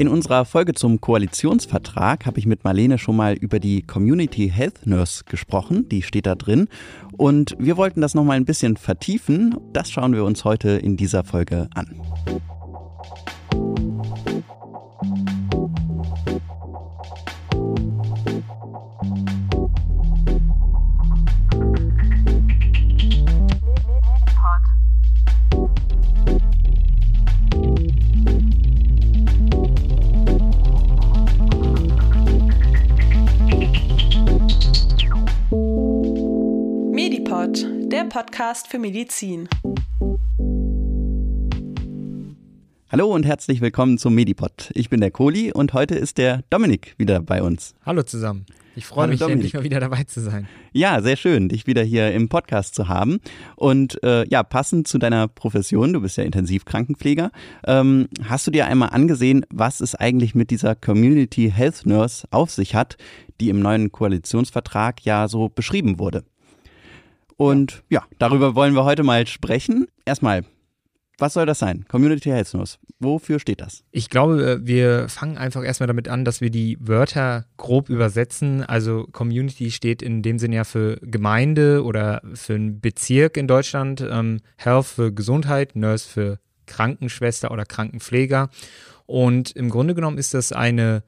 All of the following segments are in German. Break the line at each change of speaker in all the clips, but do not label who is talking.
In unserer Folge zum Koalitionsvertrag habe ich mit Marlene schon mal über die Community Health Nurse gesprochen, die steht da drin. Und wir wollten das nochmal ein bisschen vertiefen. Das schauen wir uns heute in dieser Folge an.
Podcast für Medizin.
Hallo und herzlich willkommen zum Medipod. Ich bin der Kohli und heute ist der Dominik wieder bei uns.
Hallo zusammen. Ich freue mich, Dominik. endlich mal wieder dabei zu sein.
Ja, sehr schön, dich wieder hier im Podcast zu haben. Und äh, ja, passend zu deiner Profession, du bist ja Intensivkrankenpfleger, ähm, hast du dir einmal angesehen, was es eigentlich mit dieser Community Health Nurse auf sich hat, die im neuen Koalitionsvertrag ja so beschrieben wurde? Und ja. darüber wollen wir heute mal sprechen. Erstmal, was soll das sein? Community Health News. Wofür steht das?
Ich glaube, äh, wir fangen einfach erstmal damit an, dass wir die Wörter grob übersetzen. Also Community steht in dem Sinne ja für Gemeinde oder für einen Bezirk in Deutschland. Ähm, Health für Gesundheit, Nurse für Krankenschwester oder Krankenpfleger. Und im Grunde genommen ist das eine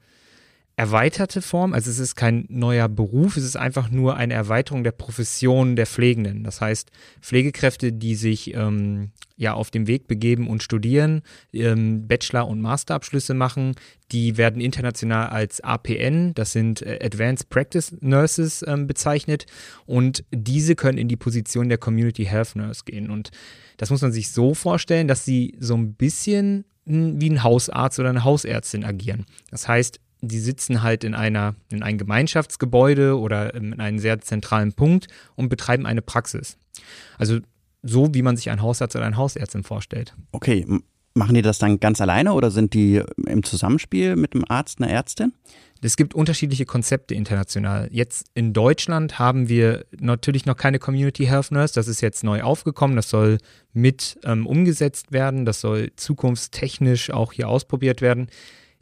erweiterte Form. Also es ist kein neuer Beruf, es ist einfach nur eine Erweiterung der Profession der Pflegenden. Das heißt, Pflegekräfte, die sich ähm, ja auf dem Weg begeben und studieren, ähm, Bachelor- und Masterabschlüsse machen, die werden international als APN, das sind äh, Advanced Practice Nurses ähm, bezeichnet und diese können in die Position der Community Health Nurse gehen. Und das muss man sich so vorstellen, dass sie so ein bisschen wie ein Hausarzt oder eine Hausärztin agieren. Das heißt, die sitzen halt in einer, in einem Gemeinschaftsgebäude oder in einem sehr zentralen Punkt und betreiben eine Praxis. Also so, wie man sich einen Hausarzt oder eine Hausärztin vorstellt.
Okay, machen die das dann ganz alleine oder sind die im Zusammenspiel mit dem Arzt, einer Ärztin?
Es gibt unterschiedliche Konzepte international. Jetzt in Deutschland haben wir natürlich noch keine Community Health Nurse. Das ist jetzt neu aufgekommen. Das soll mit ähm, umgesetzt werden. Das soll zukunftstechnisch auch hier ausprobiert werden.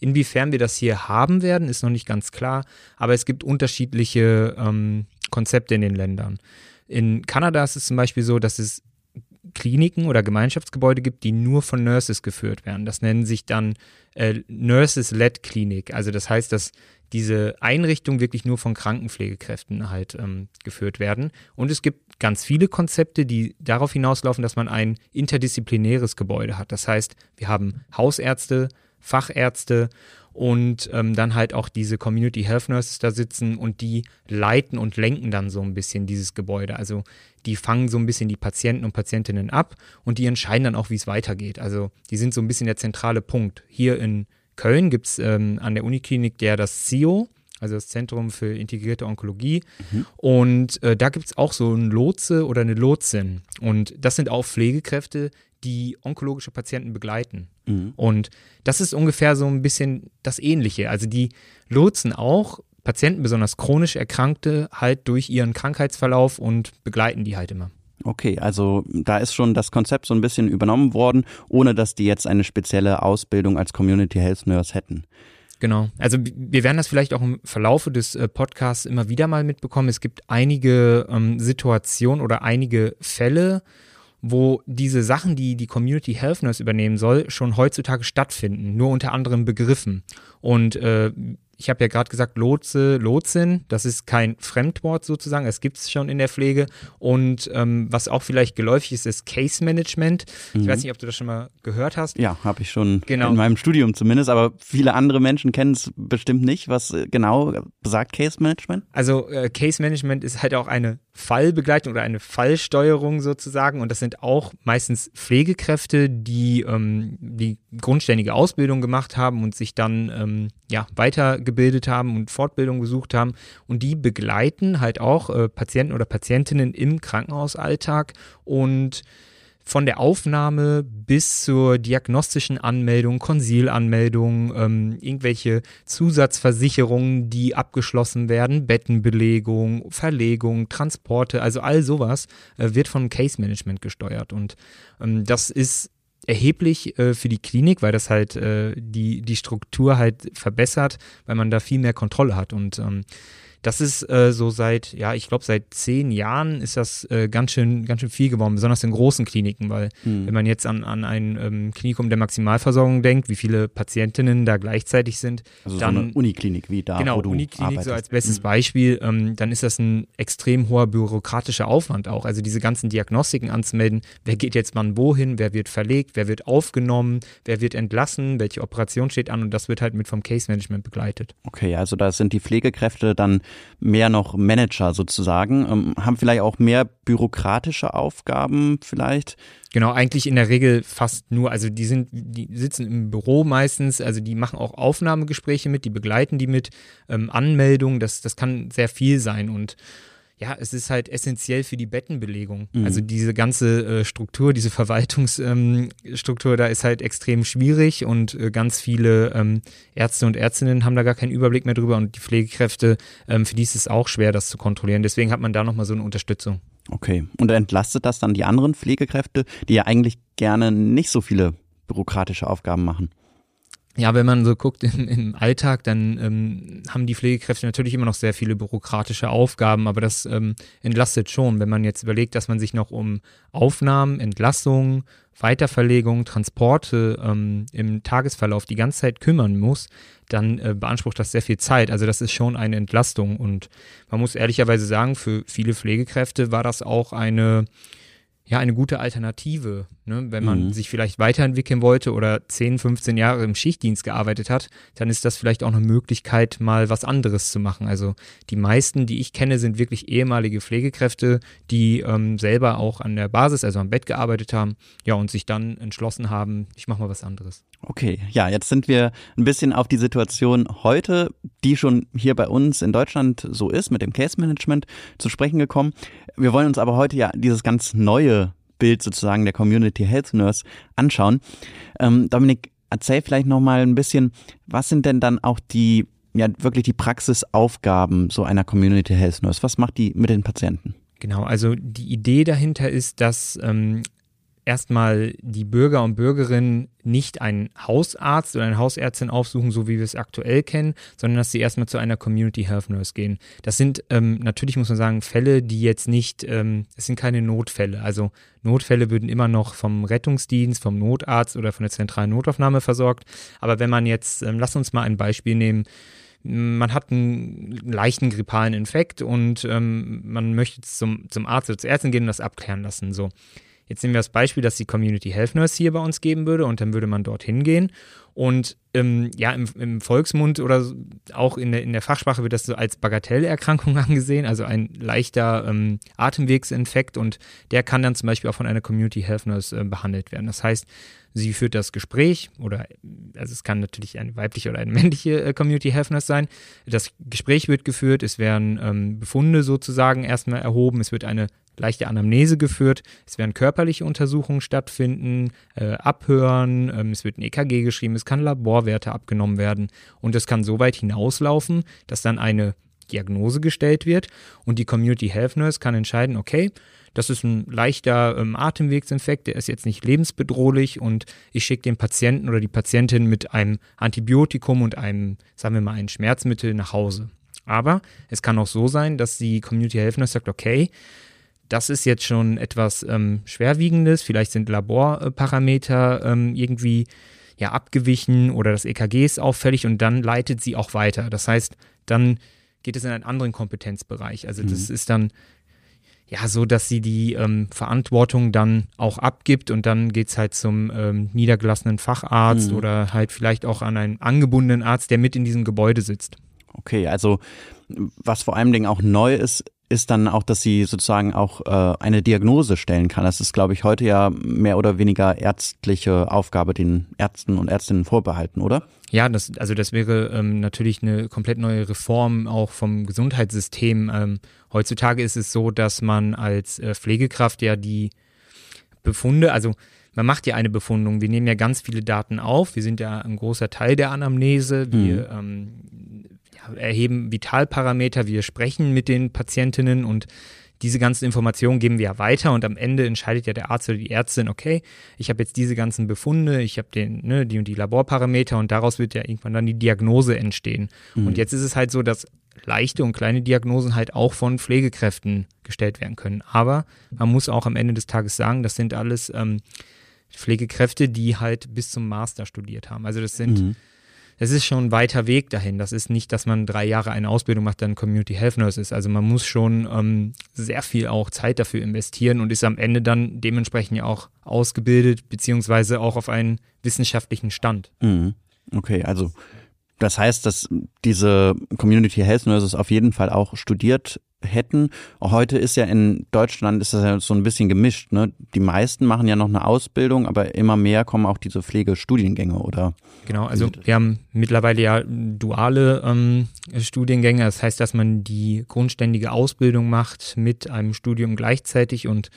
Inwiefern wir das hier haben werden, ist noch nicht ganz klar, aber es gibt unterschiedliche ähm, Konzepte in den Ländern. In Kanada ist es zum Beispiel so, dass es Kliniken oder Gemeinschaftsgebäude gibt, die nur von Nurses geführt werden. Das nennen sich dann äh, Nurses-led Klinik. Also das heißt, dass diese Einrichtungen wirklich nur von Krankenpflegekräften halt ähm, geführt werden. Und es gibt ganz viele Konzepte, die darauf hinauslaufen, dass man ein interdisziplinäres Gebäude hat. Das heißt, wir haben Hausärzte, Fachärzte und ähm, dann halt auch diese Community Health Nurses da sitzen und die leiten und lenken dann so ein bisschen dieses Gebäude. Also die fangen so ein bisschen die Patienten und Patientinnen ab und die entscheiden dann auch, wie es weitergeht. Also die sind so ein bisschen der zentrale Punkt. Hier in Köln gibt es ähm, an der Uniklinik der das CIO, also das Zentrum für integrierte Onkologie. Mhm. Und äh, da gibt es auch so ein Lotse oder eine Lotsin. Und das sind auch Pflegekräfte, die onkologische Patienten begleiten. Mhm. Und das ist ungefähr so ein bisschen das Ähnliche. Also die lotsen auch Patienten, besonders chronisch Erkrankte, halt durch ihren Krankheitsverlauf und begleiten die halt immer.
Okay, also da ist schon das Konzept so ein bisschen übernommen worden, ohne dass die jetzt eine spezielle Ausbildung als Community Health Nurse hätten.
Genau. Also wir werden das vielleicht auch im Verlaufe des äh, Podcasts immer wieder mal mitbekommen. Es gibt einige ähm, Situationen oder einige Fälle, wo diese Sachen, die die Community Health Nurse übernehmen soll, schon heutzutage stattfinden, nur unter anderen Begriffen. Und äh, ich habe ja gerade gesagt, Lotse, Lotsin, das ist kein Fremdwort sozusagen, es gibt es schon in der Pflege. Und ähm, was auch vielleicht geläufig ist, ist Case Management. Mhm. Ich weiß nicht, ob du das schon mal gehört hast.
Ja, habe ich schon genau. in meinem Studium zumindest, aber viele andere Menschen kennen es bestimmt nicht. Was äh, genau besagt Case Management?
Also äh, Case Management ist halt auch eine Fallbegleitung oder eine Fallsteuerung sozusagen. Und das sind auch meistens Pflegekräfte, die ähm, die grundständige Ausbildung gemacht haben und sich dann ähm, ja, weitergebildet haben und Fortbildung gesucht haben. Und die begleiten halt auch äh, Patienten oder Patientinnen im Krankenhausalltag und von der Aufnahme bis zur diagnostischen Anmeldung, Konsilanmeldung, ähm, irgendwelche Zusatzversicherungen, die abgeschlossen werden, Bettenbelegung, Verlegung, Transporte, also all sowas äh, wird vom Case Management gesteuert. Und ähm, das ist erheblich äh, für die Klinik, weil das halt äh, die, die Struktur halt verbessert, weil man da viel mehr Kontrolle hat. Und ähm, das ist äh, so seit, ja, ich glaube, seit zehn Jahren ist das äh, ganz, schön, ganz schön viel geworden, besonders in großen Kliniken, weil mhm. wenn man jetzt an, an ein ähm, Klinikum der Maximalversorgung denkt, wie viele Patientinnen da gleichzeitig sind.
Also
dann,
so eine Uniklinik wie da,
genau,
wo du
Uniklinik
arbeitest.
so als bestes
Mhm.
Beispiel, ähm, dann ist das ein extrem hoher bürokratischer Aufwand auch. Also diese ganzen Diagnostiken anzumelden, wer geht jetzt wann wohin, wer wird verlegt, wer wird aufgenommen, wer wird entlassen, welche Operation steht an und das wird halt mit vom Case Management begleitet.
Okay, also da sind die Pflegekräfte dann mehr noch Manager sozusagen, ähm, haben vielleicht auch mehr bürokratische Aufgaben vielleicht.
Genau, eigentlich in der Regel fast nur, also die sind, die sitzen im Büro meistens, also die machen auch Aufnahmegespräche mit, die begleiten die mit, ähm, Anmeldungen, das, das kann sehr viel sein und ja, es ist halt essentiell für die Bettenbelegung.
Mhm.
Also diese ganze äh, Struktur, diese Verwaltungsstruktur, ähm, da ist halt extrem schwierig und äh, ganz viele ähm, Ärzte und Ärztinnen haben da gar keinen Überblick mehr drüber und die Pflegekräfte, ähm, für die ist es auch schwer, das zu kontrollieren. Deswegen hat man da nochmal so eine Unterstützung.
Okay, und entlastet das dann die anderen Pflegekräfte, die ja eigentlich gerne nicht so viele bürokratische Aufgaben machen?
Ja, wenn man so guckt im, im Alltag, dann ähm, haben die Pflegekräfte natürlich immer noch sehr viele bürokratische Aufgaben, aber das ähm, entlastet schon, wenn man jetzt überlegt, dass man sich noch um Aufnahmen, Entlassungen, Weiterverlegung, Transporte ähm, im Tagesverlauf die ganze Zeit kümmern muss, dann äh, beansprucht das sehr viel Zeit. Also das ist schon eine Entlastung. Und man muss ehrlicherweise sagen, für viele Pflegekräfte war das auch eine ja, eine gute Alternative, ne? wenn man
Mhm.
sich vielleicht weiterentwickeln wollte oder 10, 15 Jahre im Schichtdienst gearbeitet hat, dann ist das vielleicht auch eine Möglichkeit, mal was anderes zu machen. Also die meisten, die ich kenne, sind wirklich ehemalige Pflegekräfte, die ähm, selber auch an der Basis, also am Bett gearbeitet haben, ja, und sich dann entschlossen haben, ich mache mal was anderes.
Okay, ja, jetzt sind wir ein bisschen auf die Situation heute, die schon hier bei uns in Deutschland so ist, mit dem Case Management zu sprechen gekommen. Wir wollen uns aber heute ja dieses ganz neue Bild sozusagen der Community Health Nurse anschauen. Ähm, Dominik, erzähl vielleicht noch mal ein bisschen, was sind denn dann auch die, ja, wirklich die Praxisaufgaben so einer Community Health Nurse? Was macht die mit den Patienten?
Genau, also die Idee dahinter ist, dass ähm, erstmal die Bürger und Bürgerinnen nicht einen Hausarzt oder eine Hausärztin aufsuchen, so wie wir es aktuell kennen, sondern dass sie erstmal zu einer Community Health Nurse gehen. Das sind ähm, natürlich, muss man sagen, Fälle, die jetzt nicht, ähm, es sind keine Notfälle. Also Notfälle würden immer noch vom Rettungsdienst, vom Notarzt oder von der zentralen Notaufnahme versorgt. Aber wenn man jetzt, ähm, lass uns mal ein Beispiel nehmen, man hat einen leichten grippalen Infekt und ähm, man möchte zum, zum Arzt oder zur Ärztin gehen und das abklären lassen. So. Jetzt nehmen wir das Beispiel, dass die Community Health Nurse hier bei uns geben würde und dann würde man dorthin gehen. Und ähm, ja, im, im Volksmund oder auch in der, in der Fachsprache wird das so als Bagatellerkrankung angesehen, also ein leichter ähm, Atemwegsinfekt und der kann dann zum Beispiel auch von einer Community Health Nurse äh, behandelt werden. Das heißt, sie führt das Gespräch oder, also es kann natürlich eine weibliche oder eine männliche äh, Community Health Nurse sein. Das Gespräch wird geführt, es werden ähm, Befunde sozusagen erstmal erhoben, es wird eine leichte Anamnese geführt, es werden körperliche Untersuchungen stattfinden, äh, Abhören, ähm, es wird ein EKG geschrieben, es kann Laborwerte abgenommen werden und es kann so weit hinauslaufen, dass dann eine Diagnose gestellt wird und die Community Health Nurse kann entscheiden, okay, das ist ein leichter ähm, Atemwegsinfekt, der ist jetzt nicht lebensbedrohlich und ich schicke den Patienten oder die Patientin mit einem Antibiotikum und einem, sagen wir mal, ein Schmerzmittel nach Hause. Aber es kann auch so sein, dass die Community Health Nurse sagt, okay, das ist jetzt schon etwas ähm, Schwerwiegendes, vielleicht sind Laborparameter ähm, irgendwie ja abgewichen oder das EKG ist auffällig und dann leitet sie auch weiter. Das heißt, dann geht es in einen anderen Kompetenzbereich. Also das ist dann ja so, dass sie die ähm, Verantwortung dann auch abgibt und dann geht es halt zum ähm, niedergelassenen Facharzt
Mhm.
oder halt vielleicht auch an einen angebundenen Arzt, der mit in diesem Gebäude sitzt.
Okay, also was vor allen Dingen auch neu ist, ist dann auch, dass sie sozusagen auch äh, eine Diagnose stellen kann. Das ist, glaube ich, heute ja mehr oder weniger ärztliche Aufgabe den Ärzten und Ärztinnen vorbehalten, oder?
Ja, das, also das wäre ähm, natürlich eine komplett neue Reform auch vom Gesundheitssystem. Ähm, heutzutage ist es so, dass man als äh, Pflegekraft ja die Befunde, also man macht ja eine Befundung. Wir nehmen ja ganz viele Daten auf. Wir sind ja ein großer Teil der Anamnese. Wir ähm, ja, erheben Vitalparameter. Wir sprechen mit den Patientinnen und diese ganzen Informationen geben wir ja weiter und am Ende entscheidet ja der Arzt oder die Ärztin, okay, ich habe jetzt diese ganzen Befunde, ich habe den, ne, die und die Laborparameter und daraus wird ja irgendwann dann die Diagnose entstehen. Mhm. Und jetzt ist es halt so, dass leichte und kleine Diagnosen halt auch von Pflegekräften gestellt werden können. Aber man muss auch am Ende des Tages sagen, das sind alles ähm, Pflegekräfte, die halt bis zum Master studiert haben. Also das sind mhm es ist schon ein weiter Weg dahin. Das ist nicht, dass man drei Jahre eine Ausbildung macht, dann Community Health Nurse ist. Also man muss schon ähm, sehr viel auch Zeit dafür investieren und ist am Ende dann dementsprechend ja auch ausgebildet, beziehungsweise auch auf einen wissenschaftlichen Stand.
Mhm. Okay, also das heißt, dass diese Community Health Nurses auf jeden Fall auch studiert hätten. Heute ist ja in Deutschland ist das ja so ein bisschen gemischt. Ne? Die meisten machen ja noch eine Ausbildung, aber immer mehr kommen auch diese Pflegestudiengänge, oder?
Genau, also wir haben mittlerweile ja duale ähm, Studiengänge. Das heißt, dass man die grundständige Ausbildung macht mit einem Studium gleichzeitig und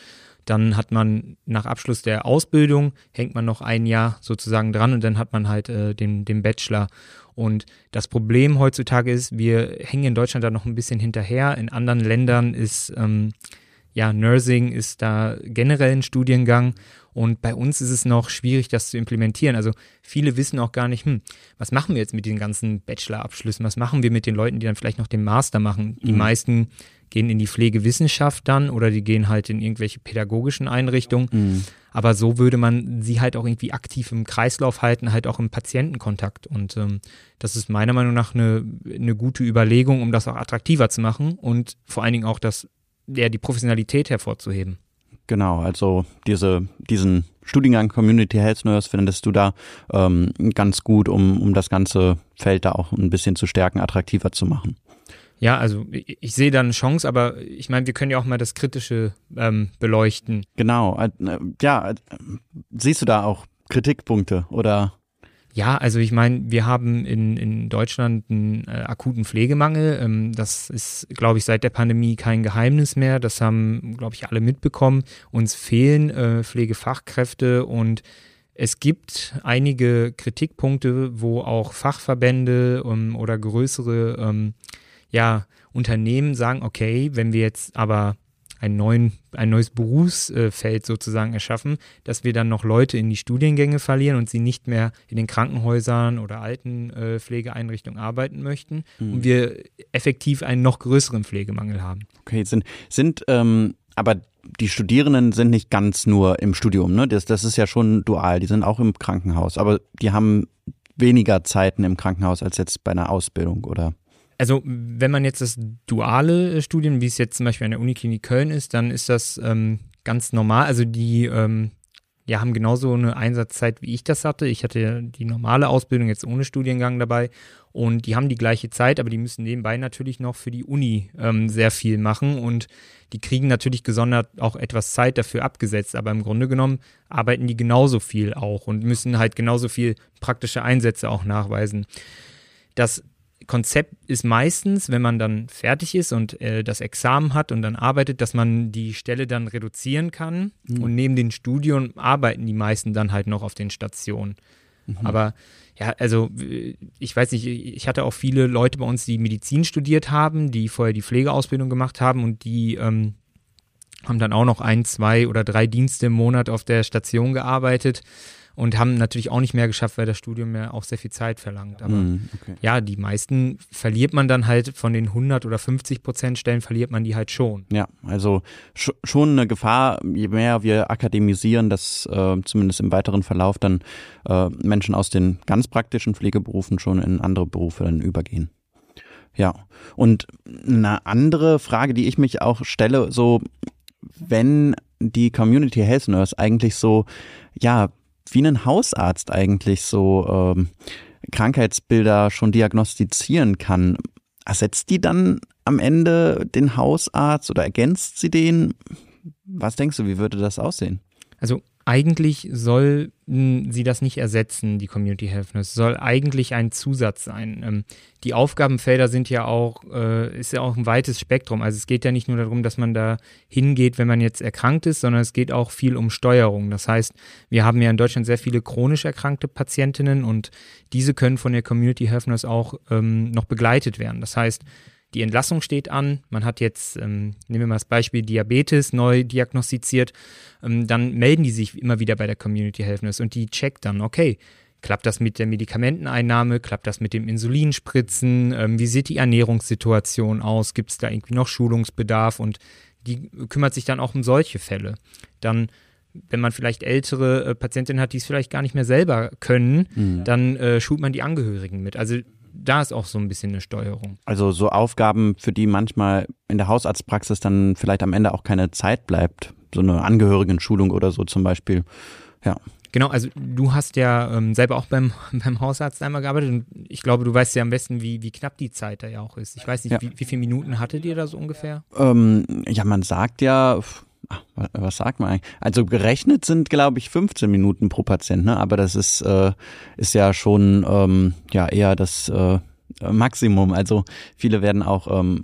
dann hat man nach Abschluss der Ausbildung, hängt man noch ein Jahr sozusagen dran und dann hat man halt äh, den, den Bachelor. Und das Problem heutzutage ist, wir hängen in Deutschland da noch ein bisschen hinterher. In anderen Ländern ist, ähm, ja, Nursing ist da generell ein Studiengang. Und bei uns ist es noch schwierig, das zu implementieren. Also viele wissen auch gar nicht, hm, was machen wir jetzt mit den ganzen Bachelor-Abschlüssen? Was machen wir mit den Leuten, die dann vielleicht noch den Master machen? Die mhm. meisten gehen in die Pflegewissenschaft dann oder die gehen halt in irgendwelche pädagogischen Einrichtungen. Mhm. Aber so würde man sie halt auch irgendwie aktiv im Kreislauf halten, halt auch im Patientenkontakt. Und ähm, das ist meiner Meinung nach eine, eine gute Überlegung, um das auch attraktiver zu machen und vor allen Dingen auch das, ja, die Professionalität hervorzuheben.
Genau, also diese, diesen Studiengang Community Health Nurse findest du da ähm, ganz gut, um, um das ganze Feld da auch ein bisschen zu stärken, attraktiver zu machen.
Ja, also ich, ich sehe da eine Chance, aber ich meine, wir können ja auch mal das Kritische ähm, beleuchten.
Genau, äh, ja, äh, siehst du da auch Kritikpunkte oder?
Ja, also ich meine, wir haben in, in Deutschland einen äh, akuten Pflegemangel. Ähm, das ist, glaube ich, seit der Pandemie kein Geheimnis mehr. Das haben, glaube ich, alle mitbekommen. Uns fehlen äh, Pflegefachkräfte und es gibt einige Kritikpunkte, wo auch Fachverbände ähm, oder größere ähm, ja, Unternehmen sagen, okay, wenn wir jetzt aber einen neuen, ein neues Berufsfeld sozusagen erschaffen, dass wir dann noch Leute in die Studiengänge verlieren und sie nicht mehr in den Krankenhäusern oder Altenpflegeeinrichtungen arbeiten möchten mhm. und wir effektiv einen noch größeren Pflegemangel haben.
Okay, sind, sind ähm, aber die Studierenden sind nicht ganz nur im Studium, ne? Das, das ist ja schon dual, die sind auch im Krankenhaus, aber die haben weniger Zeiten im Krankenhaus als jetzt bei einer Ausbildung, oder?
Also wenn man jetzt das duale Studium, wie es jetzt zum Beispiel an der Uniklinik Köln ist, dann ist das ähm, ganz normal. Also die ähm, ja, haben genauso eine Einsatzzeit, wie ich das hatte. Ich hatte die normale Ausbildung jetzt ohne Studiengang dabei und die haben die gleiche Zeit, aber die müssen nebenbei natürlich noch für die Uni ähm, sehr viel machen und die kriegen natürlich gesondert auch etwas Zeit dafür abgesetzt, aber im Grunde genommen arbeiten die genauso viel auch und müssen halt genauso viel praktische Einsätze auch nachweisen. Das Konzept ist meistens, wenn man dann fertig ist und äh, das Examen hat und dann arbeitet, dass man die Stelle dann reduzieren kann. Mhm. Und neben den Studien arbeiten die meisten dann halt noch auf den Stationen. Mhm. Aber ja, also ich weiß nicht, ich hatte auch viele Leute bei uns, die Medizin studiert haben, die vorher die Pflegeausbildung gemacht haben und die ähm, haben dann auch noch ein, zwei oder drei Dienste im Monat auf der Station gearbeitet und haben natürlich auch nicht mehr geschafft, weil das Studium ja auch sehr viel Zeit verlangt. Aber mm, okay. ja, die meisten verliert man dann halt von den 100 oder 50 Prozent Stellen, verliert man die halt schon.
Ja, also sch schon eine Gefahr, je mehr wir akademisieren, dass äh, zumindest im weiteren Verlauf dann äh, Menschen aus den ganz praktischen Pflegeberufen schon in andere Berufe dann übergehen. Ja, und eine andere Frage, die ich mich auch stelle, so wenn die Community Health Nurse eigentlich so, ja, wie ein Hausarzt eigentlich so ähm, Krankheitsbilder schon diagnostizieren kann. Ersetzt die dann am Ende den Hausarzt oder ergänzt sie den? Was denkst du, wie würde das aussehen?
Also eigentlich soll sie das nicht ersetzen, die Community Health Nurse. Soll eigentlich ein Zusatz sein. Ähm, die Aufgabenfelder sind ja auch, äh, ist ja auch ein weites Spektrum. Also es geht ja nicht nur darum, dass man da hingeht, wenn man jetzt erkrankt ist, sondern es geht auch viel um Steuerung. Das heißt, wir haben ja in Deutschland sehr viele chronisch erkrankte Patientinnen und diese können von der Community Health Nurse auch ähm, noch begleitet werden. Das heißt, die Entlassung steht an, man hat jetzt, ähm, nehmen wir mal das Beispiel Diabetes neu diagnostiziert, ähm, dann melden die sich immer wieder bei der Community Nurse und die checkt dann, okay, klappt das mit der Medikamenteneinnahme, klappt das mit dem Insulinspritzen, ähm, wie sieht die Ernährungssituation aus, gibt es da irgendwie noch Schulungsbedarf und die kümmert sich dann auch um solche Fälle. Dann wenn man vielleicht ältere äh, Patientinnen hat, die es vielleicht gar nicht mehr selber können, mhm. dann äh, schult man die Angehörigen mit. Also da ist auch so ein bisschen eine Steuerung.
Also so Aufgaben, für die manchmal in der Hausarztpraxis dann vielleicht am Ende auch keine Zeit bleibt. So eine Angehörigen-Schulung oder so zum Beispiel. Ja.
Genau, also du hast ja ähm, selber auch beim, beim Hausarzt einmal gearbeitet und ich glaube, du weißt ja am besten, wie, wie knapp die Zeit da ja auch ist. Ich weiß nicht, ja. wie, wie viele Minuten hattet ihr da so ungefähr?
Ähm, ja, man sagt ja, was sagt man eigentlich? Also gerechnet sind, glaube ich, 15 Minuten pro Patient, ne? aber das ist, äh, ist ja schon ähm, ja eher das äh, Maximum. Also viele werden auch ähm,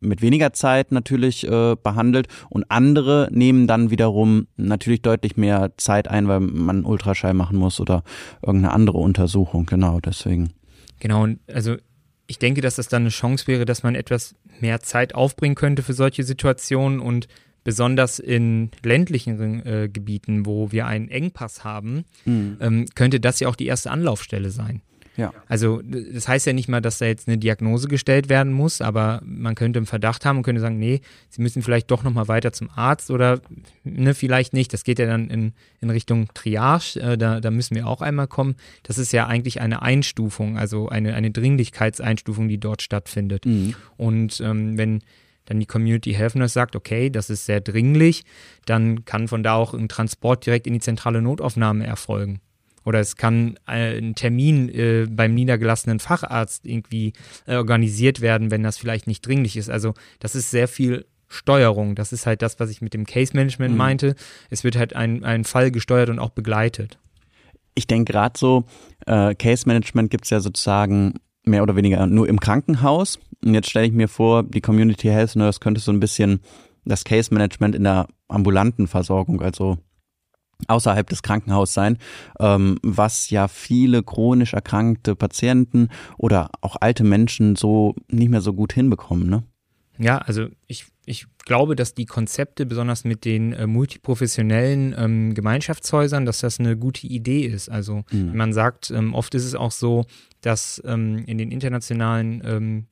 mit weniger Zeit natürlich äh, behandelt und andere nehmen dann wiederum natürlich deutlich mehr Zeit ein, weil man Ultraschall machen muss oder irgendeine andere Untersuchung. Genau, deswegen.
Genau, und also ich denke, dass das dann eine Chance wäre, dass man etwas mehr Zeit aufbringen könnte für solche Situationen und besonders in ländlichen äh, Gebieten, wo wir einen Engpass haben, mhm. ähm, könnte das ja auch die erste Anlaufstelle sein. Ja. Also das heißt ja nicht mal, dass da jetzt eine Diagnose gestellt werden muss, aber man könnte einen Verdacht haben und könnte sagen, nee, Sie müssen vielleicht doch nochmal weiter zum Arzt oder ne, vielleicht nicht. Das geht ja dann in, in Richtung Triage, äh, da, da müssen wir auch einmal kommen. Das ist ja eigentlich eine Einstufung, also eine, eine Dringlichkeitseinstufung, die dort stattfindet. Mhm. Und ähm, wenn dann die Community Health Nurse sagt, okay, das ist sehr dringlich, dann kann von da auch ein Transport direkt in die zentrale Notaufnahme erfolgen. Oder es kann äh, ein Termin äh, beim niedergelassenen Facharzt irgendwie äh, organisiert werden, wenn das vielleicht nicht dringlich ist. Also das ist sehr viel Steuerung. Das ist halt das, was ich mit dem Case Management mhm. meinte. Es wird halt ein, ein Fall gesteuert und auch begleitet.
Ich denke gerade so, äh, Case Management gibt es ja sozusagen mehr oder weniger nur im Krankenhaus. Und jetzt stelle ich mir vor, die Community Health Nurse könnte so ein bisschen das Case Management in der ambulanten Versorgung, also außerhalb des Krankenhauses sein, ähm, was ja viele chronisch erkrankte Patienten oder auch alte Menschen so nicht mehr so gut hinbekommen, ne?
Ja, also ich, ich glaube, dass die Konzepte, besonders mit den äh, multiprofessionellen ähm, Gemeinschaftshäusern, dass das eine gute Idee ist. Also mhm. man sagt, ähm, oft ist es auch so, dass ähm, in den internationalen ähm,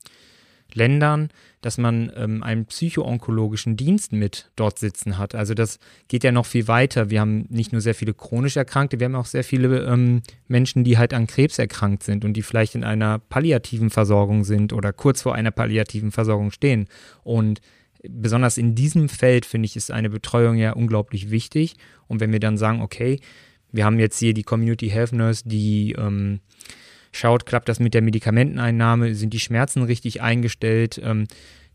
Ländern, dass man ähm, einen psychoonkologischen Dienst mit dort sitzen hat. Also das geht ja noch viel weiter. Wir haben nicht nur sehr viele chronisch Erkrankte, wir haben auch sehr viele ähm, Menschen, die halt an Krebs erkrankt sind und die vielleicht in einer palliativen Versorgung sind oder kurz vor einer palliativen Versorgung stehen. Und besonders in diesem Feld finde ich, ist eine Betreuung ja unglaublich wichtig. Und wenn wir dann sagen, okay, wir haben jetzt hier die Community Health Nurse, die ähm, schaut, klappt das mit der Medikamenteneinnahme, sind die Schmerzen richtig eingestellt, ähm,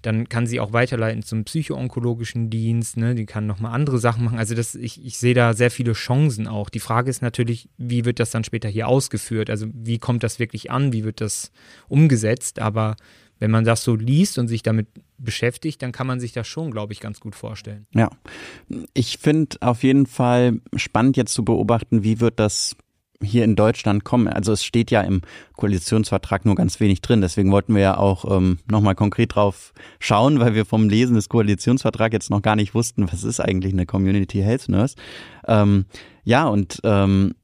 dann kann sie auch weiterleiten zum psychoonkologischen Dienst, ne? die kann nochmal andere Sachen machen. Also das, ich, ich sehe da sehr viele Chancen auch. Die Frage ist natürlich, wie wird das dann später hier ausgeführt? Also wie kommt das wirklich an? Wie wird das umgesetzt? Aber wenn man das so liest und sich damit beschäftigt, dann kann man sich das schon, glaube ich, ganz gut vorstellen.
Ja, ich finde auf jeden Fall spannend jetzt zu beobachten, wie wird das hier in Deutschland kommen. Also es steht ja im Koalitionsvertrag nur ganz wenig drin. Deswegen wollten wir ja auch ähm, nochmal konkret drauf schauen, weil wir vom Lesen des Koalitionsvertrags jetzt noch gar nicht wussten, was ist eigentlich eine Community Health Nurse. Ähm, ja, und ähm,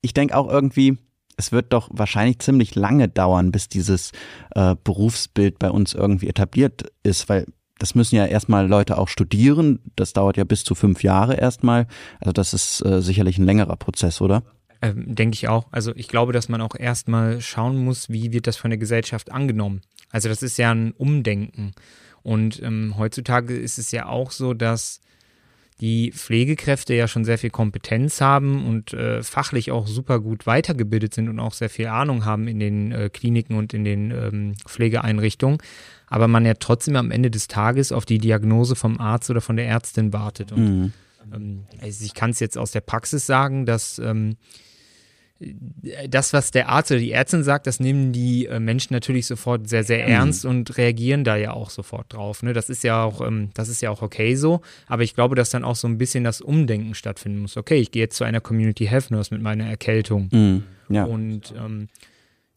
ich denke auch irgendwie, es wird doch wahrscheinlich ziemlich lange dauern, bis dieses äh, Berufsbild bei uns irgendwie etabliert ist, weil das müssen ja erstmal Leute auch studieren. Das dauert ja bis zu fünf Jahre erstmal. Also das ist äh, sicherlich ein längerer Prozess, oder?
Ähm, denke ich auch. Also ich glaube, dass man auch erstmal schauen muss, wie wird das von der Gesellschaft angenommen. Also das ist ja ein Umdenken. Und ähm, heutzutage ist es ja auch so, dass die Pflegekräfte ja schon sehr viel Kompetenz haben und äh, fachlich auch super gut weitergebildet sind und auch sehr viel Ahnung haben in den äh, Kliniken und in den ähm, Pflegeeinrichtungen, aber man ja trotzdem am Ende des Tages auf die Diagnose vom Arzt oder von der Ärztin wartet. Und mhm. ähm, also ich kann es jetzt aus der Praxis sagen, dass ähm, das, was der Arzt oder die Ärztin sagt, das nehmen die äh, Menschen natürlich sofort sehr, sehr mhm. ernst mhm. und reagieren da ja auch sofort drauf. Ne? Das ist ja auch, ähm, das ist ja auch okay so. Aber ich glaube, dass dann auch so ein bisschen das Umdenken stattfinden muss. Okay, ich gehe jetzt zu einer Community Health Nurse mit meiner Erkältung. Mhm. Ja. Und ähm,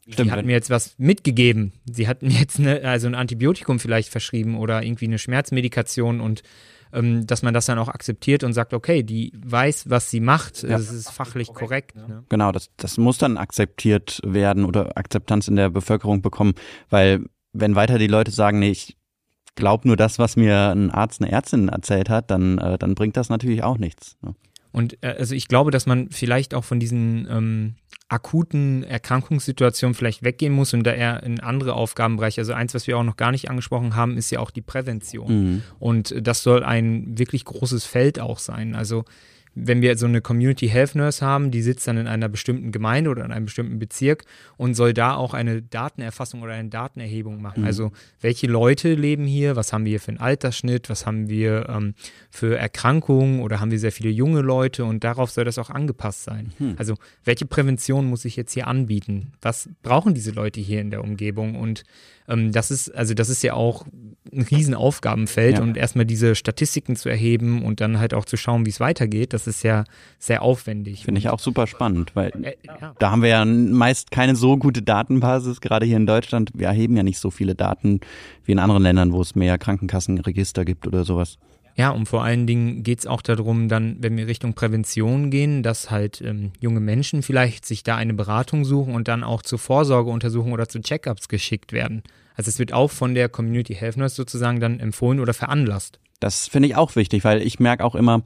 Stimmt. Sie hat mir jetzt was mitgegeben. Sie hat mir jetzt eine, also ein Antibiotikum vielleicht verschrieben oder irgendwie eine Schmerzmedikation und ähm, dass man das dann auch akzeptiert und sagt, okay, die weiß, was sie macht, ja. es ist fachlich korrekt. korrekt ne?
Genau, das, das muss dann akzeptiert werden oder Akzeptanz in der Bevölkerung bekommen, weil wenn weiter die Leute sagen, nee, ich glaube nur das, was mir ein Arzt, eine Ärztin erzählt hat, dann, äh, dann bringt das natürlich auch nichts. Ne?
Und äh, also ich glaube, dass man vielleicht auch von diesen ähm, akuten Erkrankungssituationen vielleicht weggehen muss und da eher in andere Aufgabenbereiche. Also eins, was wir auch noch gar nicht angesprochen haben, ist ja auch die Prävention. Mhm. Und das soll ein wirklich großes Feld auch sein. Also wenn wir so eine Community Health Nurse haben, die sitzt dann in einer bestimmten Gemeinde oder in einem bestimmten Bezirk und soll da auch eine Datenerfassung oder eine Datenerhebung machen. Mhm. Also welche Leute leben hier, was haben wir für einen Altersschnitt, was haben wir ähm, für Erkrankungen oder haben wir sehr viele junge Leute und darauf soll das auch angepasst sein. Mhm. Also welche Prävention muss ich jetzt hier anbieten? Was brauchen diese Leute hier in der Umgebung und ähm, das ist, also das ist ja auch ein Riesenaufgabenfeld ja. und erstmal diese Statistiken zu erheben und dann halt auch zu schauen, wie es weitergeht, das ist ja sehr aufwendig.
Finde ich auch super spannend, weil äh, ja. da haben wir ja meist keine so gute Datenbasis, gerade hier in Deutschland. Wir erheben ja nicht so viele Daten wie in anderen Ländern, wo es mehr Krankenkassenregister gibt oder sowas.
Ja, und vor allen Dingen geht es auch darum, dann, wenn wir Richtung Prävention gehen, dass halt ähm, junge Menschen vielleicht sich da eine Beratung suchen und dann auch zur Vorsorgeuntersuchung oder zu Checkups geschickt werden. Also es wird auch von der Community Health Nurse sozusagen dann empfohlen oder veranlasst.
Das finde ich auch wichtig, weil ich merke auch immer,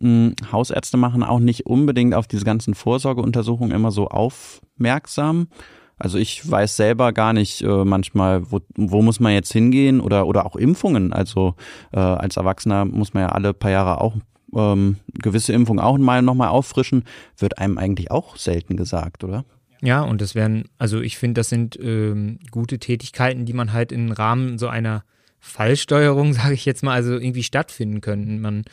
Hausärzte machen auch nicht unbedingt auf diese ganzen Vorsorgeuntersuchungen immer so aufmerksam. Also ich weiß selber gar nicht äh, manchmal, wo, wo muss man jetzt hingehen oder, oder auch Impfungen. Also äh, als Erwachsener muss man ja alle paar Jahre auch ähm, gewisse Impfungen auch mal nochmal auffrischen. Wird einem eigentlich auch selten gesagt, oder?
Ja, und das wären, also ich finde, das sind ähm, gute Tätigkeiten, die man halt im Rahmen so einer Fallsteuerung, sage ich jetzt mal, also irgendwie stattfinden können. Man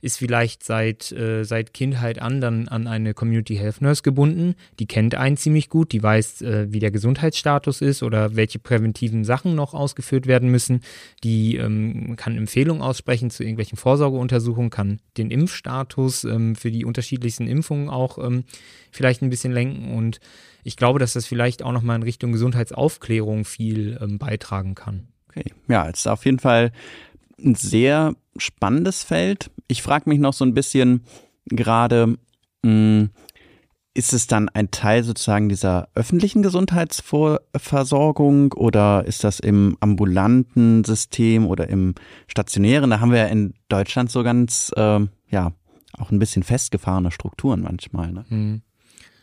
ist vielleicht seit, äh, seit Kindheit an dann an eine Community Health Nurse gebunden. Die kennt einen ziemlich gut, die weiß, äh, wie der Gesundheitsstatus ist oder welche präventiven Sachen noch ausgeführt werden müssen. Die ähm, kann Empfehlungen aussprechen zu irgendwelchen Vorsorgeuntersuchungen, kann den Impfstatus ähm, für die unterschiedlichsten Impfungen auch ähm, vielleicht ein bisschen lenken und ich glaube, dass das vielleicht auch nochmal in Richtung Gesundheitsaufklärung viel ähm, beitragen kann.
Okay, ja, es ist auf jeden Fall ein sehr spannendes Feld. Ich frage mich noch so ein bisschen gerade, hm, ist es dann ein Teil sozusagen dieser öffentlichen Gesundheitsversorgung oder ist das im ambulanten System oder im stationären? Da haben wir ja in Deutschland so ganz, äh, ja, auch ein bisschen festgefahrene Strukturen manchmal. Ne? Hm.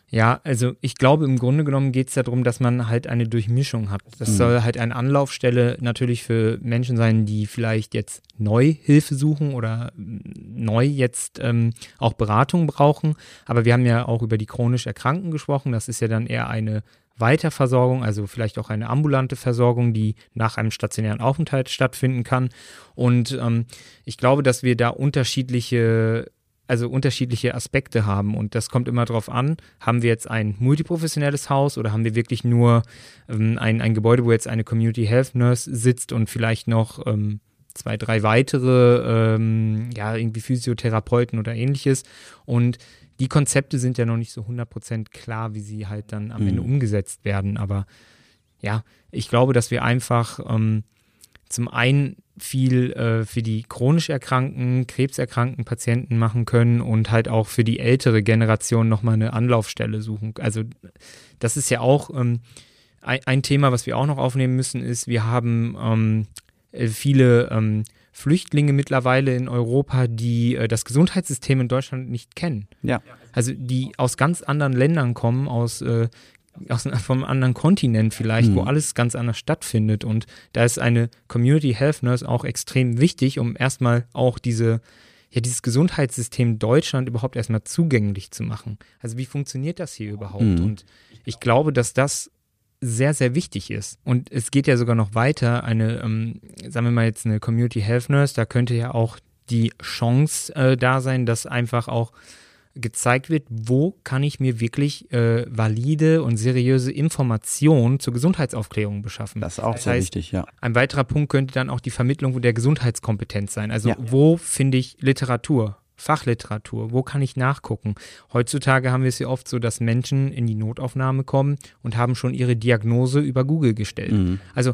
Ja, also ich glaube, im Grunde genommen geht es darum, dass man halt eine Durchmischung hat. Das mhm. soll halt eine Anlaufstelle natürlich für Menschen sein, die vielleicht jetzt neu Hilfe suchen oder neu jetzt ähm, auch Beratung brauchen. Aber wir haben ja auch über die chronisch Erkrankten gesprochen. Das ist ja dann eher eine Weiterversorgung, also vielleicht auch eine ambulante Versorgung, die nach einem stationären Aufenthalt stattfinden kann. Und ähm, ich glaube, dass wir da unterschiedliche also unterschiedliche Aspekte haben. Und das kommt immer darauf an, haben wir jetzt ein multiprofessionelles Haus oder haben wir wirklich nur ähm, ein, ein Gebäude, wo jetzt eine Community Health Nurse sitzt und vielleicht noch ähm, zwei, drei weitere, ähm, ja, irgendwie Physiotherapeuten oder ähnliches. Und die Konzepte sind ja noch nicht so 100% klar, wie sie halt dann am mhm. Ende umgesetzt werden. Aber ja, ich glaube, dass wir einfach ähm, zum einen viel äh, für die chronisch erkrankten, krebserkrankten Patienten machen können und halt auch für die ältere Generation nochmal eine Anlaufstelle suchen. Also das ist ja auch ähm, ein, ein, Thema, was wir auch noch aufnehmen müssen, ist, wir haben ähm, äh, viele ähm, Flüchtlinge mittlerweile in Europa, die äh, das Gesundheitssystem in Deutschland nicht kennen.
Ja.
Also die aus ganz anderen Ländern kommen, aus äh, aus vom anderen Kontinent vielleicht, mhm. wo alles ganz anders stattfindet. Und da ist eine Community Health Nurse auch extrem wichtig, um erstmal auch diese, ja, dieses Gesundheitssystem Deutschland überhaupt erstmal zugänglich zu machen. Also wie funktioniert das hier überhaupt? Mhm. Und ich glaube, dass das sehr, sehr wichtig ist. Und es geht ja sogar noch weiter. Eine, ähm, sagen wir mal jetzt eine Community Health Nurse, da könnte ja auch die Chance äh, da sein, dass einfach auch gezeigt wird, wo kann ich mir wirklich äh, valide und seriöse Informationen zur Gesundheitsaufklärung beschaffen.
Das ist auch das sehr heißt, wichtig, ja.
Ein weiterer Punkt könnte dann auch die Vermittlung der Gesundheitskompetenz sein. Also ja. wo finde ich Literatur? Fachliteratur? Wo kann ich nachgucken? Heutzutage haben wir es ja oft so, dass Menschen in die Notaufnahme kommen und haben schon ihre Diagnose über Google gestellt. Mhm. Also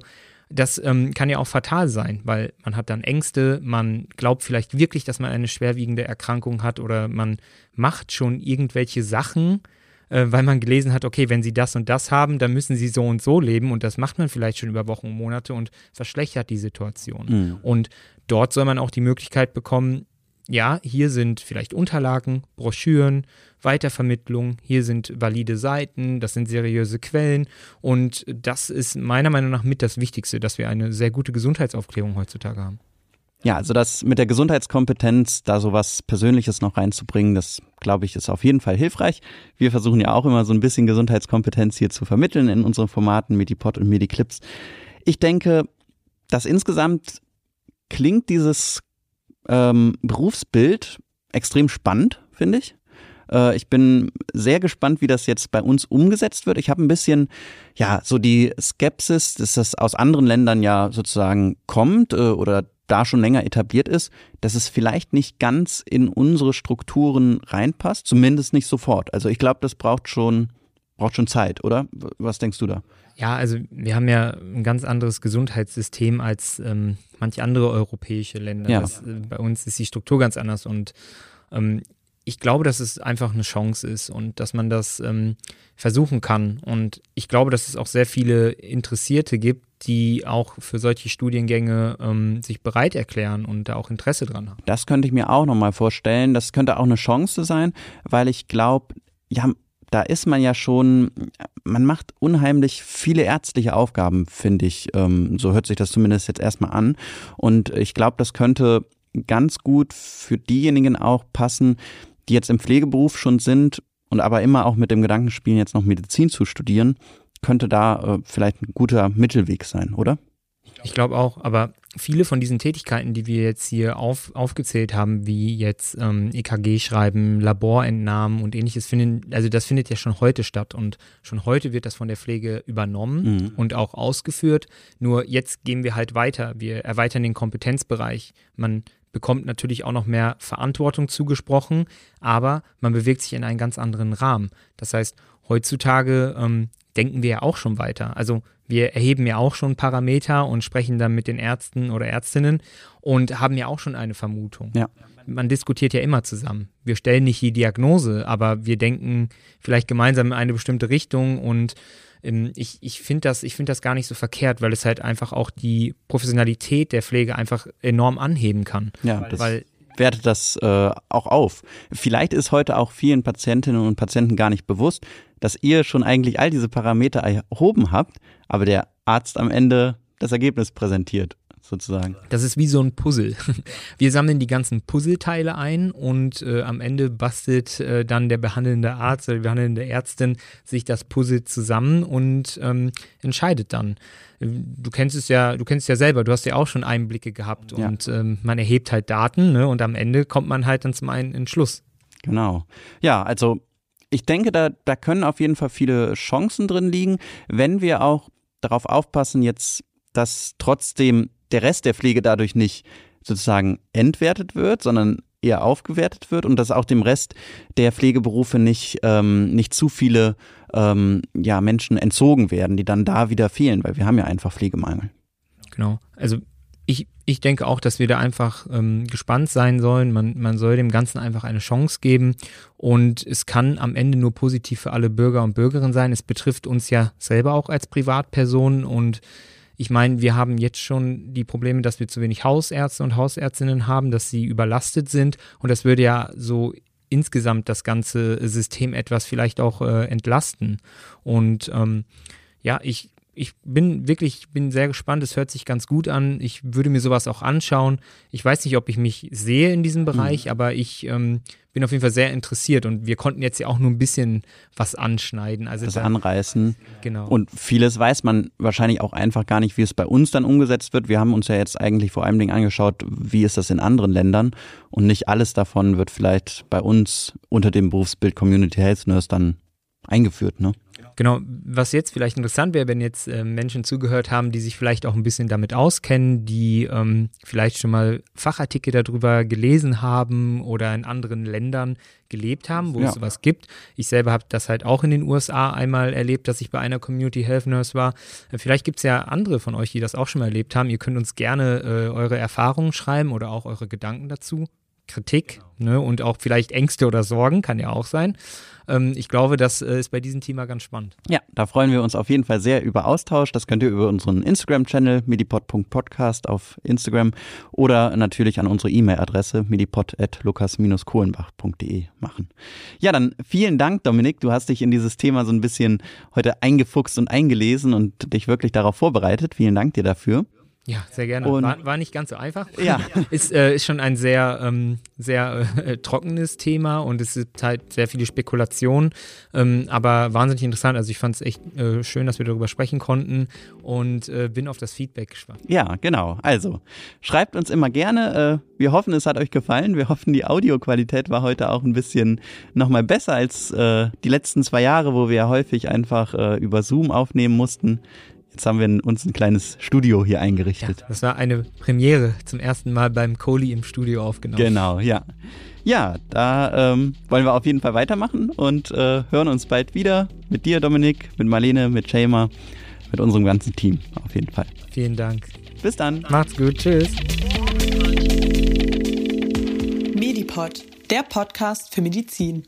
das ähm, kann ja auch fatal sein, weil man hat dann Ängste, man glaubt vielleicht wirklich, dass man eine schwerwiegende Erkrankung hat oder man macht schon irgendwelche Sachen, äh, weil man gelesen hat, okay, wenn sie das und das haben, dann müssen sie so und so leben und das macht man vielleicht schon über Wochen und Monate und verschlechtert die Situation. Mhm. Und dort soll man auch die Möglichkeit bekommen, ja, hier sind vielleicht Unterlagen, Broschüren, Weitervermittlung, hier sind valide Seiten, das sind seriöse Quellen und das ist meiner Meinung nach mit das Wichtigste, dass wir eine sehr gute Gesundheitsaufklärung heutzutage haben.
Ja, also das mit der Gesundheitskompetenz, da sowas Persönliches noch reinzubringen, das glaube ich, ist auf jeden Fall hilfreich. Wir versuchen ja auch immer so ein bisschen Gesundheitskompetenz hier zu vermitteln in unseren Formaten Medipod und Mediclips. Ich denke, dass insgesamt klingt dieses ähm, Berufsbild extrem spannend, finde ich. Äh, ich bin sehr gespannt, wie das jetzt bei uns umgesetzt wird. Ich habe ein bisschen, ja, so die Skepsis, dass das aus anderen Ländern ja sozusagen kommt äh, oder da schon länger etabliert ist, dass es vielleicht nicht ganz in unsere Strukturen reinpasst, zumindest nicht sofort. Also ich glaube, das braucht schon, braucht schon Zeit, oder? Was denkst du da?
Ja, also wir haben ja ein ganz anderes Gesundheitssystem als ähm, manche andere europäische Länder. Ja. Das, äh, bei uns ist die Struktur ganz anders und ähm, ich glaube, dass es einfach eine Chance ist und dass man das ähm, versuchen kann. Und ich glaube, dass es auch sehr viele Interessierte gibt, die auch für solche Studiengänge ähm, sich bereit erklären und da auch Interesse dran haben.
Das könnte ich mir auch nochmal vorstellen. Das könnte auch eine Chance sein, weil ich glaube, ja, da ist man ja schon, man macht unheimlich viele ärztliche Aufgaben, finde ich. Ähm, so hört sich das zumindest jetzt erstmal an. Und ich glaube, das könnte ganz gut für diejenigen auch passen, die jetzt im Pflegeberuf schon sind und aber immer auch mit dem Gedanken spielen, jetzt noch Medizin zu studieren, könnte da äh, vielleicht ein guter Mittelweg sein, oder?
Ich glaube auch, aber viele von diesen Tätigkeiten, die wir jetzt hier auf, aufgezählt haben, wie jetzt ähm, EKG schreiben, Laborentnahmen und ähnliches, finden, also das findet ja schon heute statt und schon heute wird das von der Pflege übernommen mhm. und auch ausgeführt. Nur jetzt gehen wir halt weiter. Wir erweitern den Kompetenzbereich. Man bekommt natürlich auch noch mehr Verantwortung zugesprochen, aber man bewegt sich in einen ganz anderen Rahmen. Das heißt, heutzutage ähm, denken wir ja auch schon weiter. Also wir erheben ja auch schon Parameter und sprechen dann mit den Ärzten oder Ärztinnen und haben ja auch schon eine Vermutung. Ja. Man diskutiert ja immer zusammen. Wir stellen nicht die Diagnose, aber wir denken vielleicht gemeinsam in eine bestimmte Richtung und ähm, ich, ich finde das, find das gar nicht so verkehrt, weil es halt einfach auch die Professionalität der Pflege einfach enorm anheben kann.
Ja, das weil wertet das äh, auch auf. Vielleicht ist heute auch vielen Patientinnen und Patienten gar nicht bewusst, dass ihr schon eigentlich all diese Parameter erhoben habt, aber der Arzt am Ende das Ergebnis präsentiert sozusagen.
Das ist wie so ein Puzzle. Wir sammeln die ganzen Puzzleteile ein und äh, am Ende bastelt äh, dann der behandelnde Arzt oder die behandelnde Ärztin sich das Puzzle zusammen und ähm, entscheidet dann. Du kennst es ja, du kennst es ja selber, du hast ja auch schon Einblicke gehabt ja. und ähm, man erhebt halt Daten ne, und am Ende kommt man halt dann zum einen Entschluss.
Genau. Ja, also ich denke, da, da können auf jeden Fall viele Chancen drin liegen, wenn wir auch darauf aufpassen, jetzt, dass trotzdem der Rest der Pflege dadurch nicht sozusagen entwertet wird, sondern eher aufgewertet wird und dass auch dem Rest der Pflegeberufe nicht, ähm, nicht zu viele ähm, ja, Menschen entzogen werden, die dann da wieder fehlen, weil wir haben ja einfach Pflegemangel.
Genau. Also ich, ich denke auch, dass wir da einfach ähm, gespannt sein sollen. Man, man soll dem Ganzen einfach eine Chance geben. Und es kann am Ende nur positiv für alle Bürger und Bürgerinnen sein. Es betrifft uns ja selber auch als Privatpersonen. Und ich meine, wir haben jetzt schon die Probleme, dass wir zu wenig Hausärzte und Hausärztinnen haben, dass sie überlastet sind. Und das würde ja so insgesamt das ganze System etwas vielleicht auch äh, entlasten. Und ähm, ja, ich, ich bin wirklich, bin sehr gespannt. Es hört sich ganz gut an. Ich würde mir sowas auch anschauen. Ich weiß nicht, ob ich mich sehe in diesem Bereich, mhm. aber ich ähm, bin auf jeden Fall sehr interessiert und wir konnten jetzt ja auch nur ein bisschen was anschneiden. Also
das dann, anreißen. Genau. Und vieles weiß man wahrscheinlich auch einfach gar nicht, wie es bei uns dann umgesetzt wird. Wir haben uns ja jetzt eigentlich vor allem angeschaut, wie ist das in anderen Ländern und nicht alles davon wird vielleicht bei uns unter dem Berufsbild Community Health Nurse dann eingeführt, ne?
Genau, was jetzt vielleicht interessant wäre, wenn jetzt äh, Menschen zugehört haben, die sich vielleicht auch ein bisschen damit auskennen, die ähm, vielleicht schon mal Fachartikel darüber gelesen haben oder in anderen Ländern gelebt haben, wo ja. es sowas gibt. Ich selber habe das halt auch in den USA einmal erlebt, dass ich bei einer Community Health Nurse war. Äh, vielleicht gibt es ja andere von euch, die das auch schon mal erlebt haben. Ihr könnt uns gerne äh, eure Erfahrungen schreiben oder auch eure Gedanken dazu. Kritik genau. ne, und auch vielleicht Ängste oder Sorgen, kann ja auch sein. Ähm, ich glaube, das äh, ist bei diesem Thema ganz spannend.
Ja, da freuen wir uns auf jeden Fall sehr über Austausch. Das könnt ihr über unseren Instagram-Channel medipod.podcast auf Instagram oder natürlich an unsere E-Mail-Adresse medipod.lukas-kohlenbach.de machen. Ja, dann vielen Dank, Dominik. Du hast dich in dieses Thema so ein bisschen heute eingefuchst und eingelesen und dich wirklich darauf vorbereitet. Vielen Dank dir dafür.
Ja, sehr gerne. War, war, nicht ganz so einfach. Ja. ist, äh, ist schon ein sehr, ähm, sehr äh, trockenes Thema und es ist halt sehr viele Spekulationen, ähm, aber wahnsinnig interessant. Also ich fand es echt äh, schön, dass wir darüber sprechen konnten und äh, bin auf das Feedback gespannt.
Ja, genau. Also schreibt uns immer gerne. Äh, wir hoffen, es hat euch gefallen. Wir hoffen, die Audioqualität war heute auch ein bisschen nochmal besser als äh, die letzten zwei Jahre, wo wir ja häufig einfach über Zoom aufnehmen mussten. Jetzt haben wir uns ein kleines Studio hier eingerichtet.
Ja, das war eine Premiere zum ersten Mal beim Kohli im Studio aufgenommen.
Genau, ja. Ja, da ähm, wollen wir auf jeden Fall weitermachen und äh, hören uns bald wieder mit dir, Dominik, mit Marlene, mit Shamer, mit unserem ganzen Team auf jeden Fall.
Vielen Dank.
Bis dann.
Macht's gut. Tschüss.
Medipod, der Podcast für Medizin.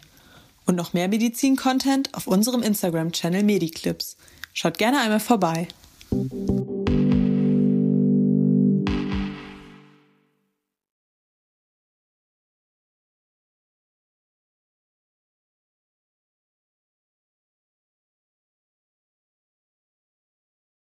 Und noch mehr Medizin-Content auf unserem Instagram-Channel Mediclips. Schaut gerne einmal vorbei.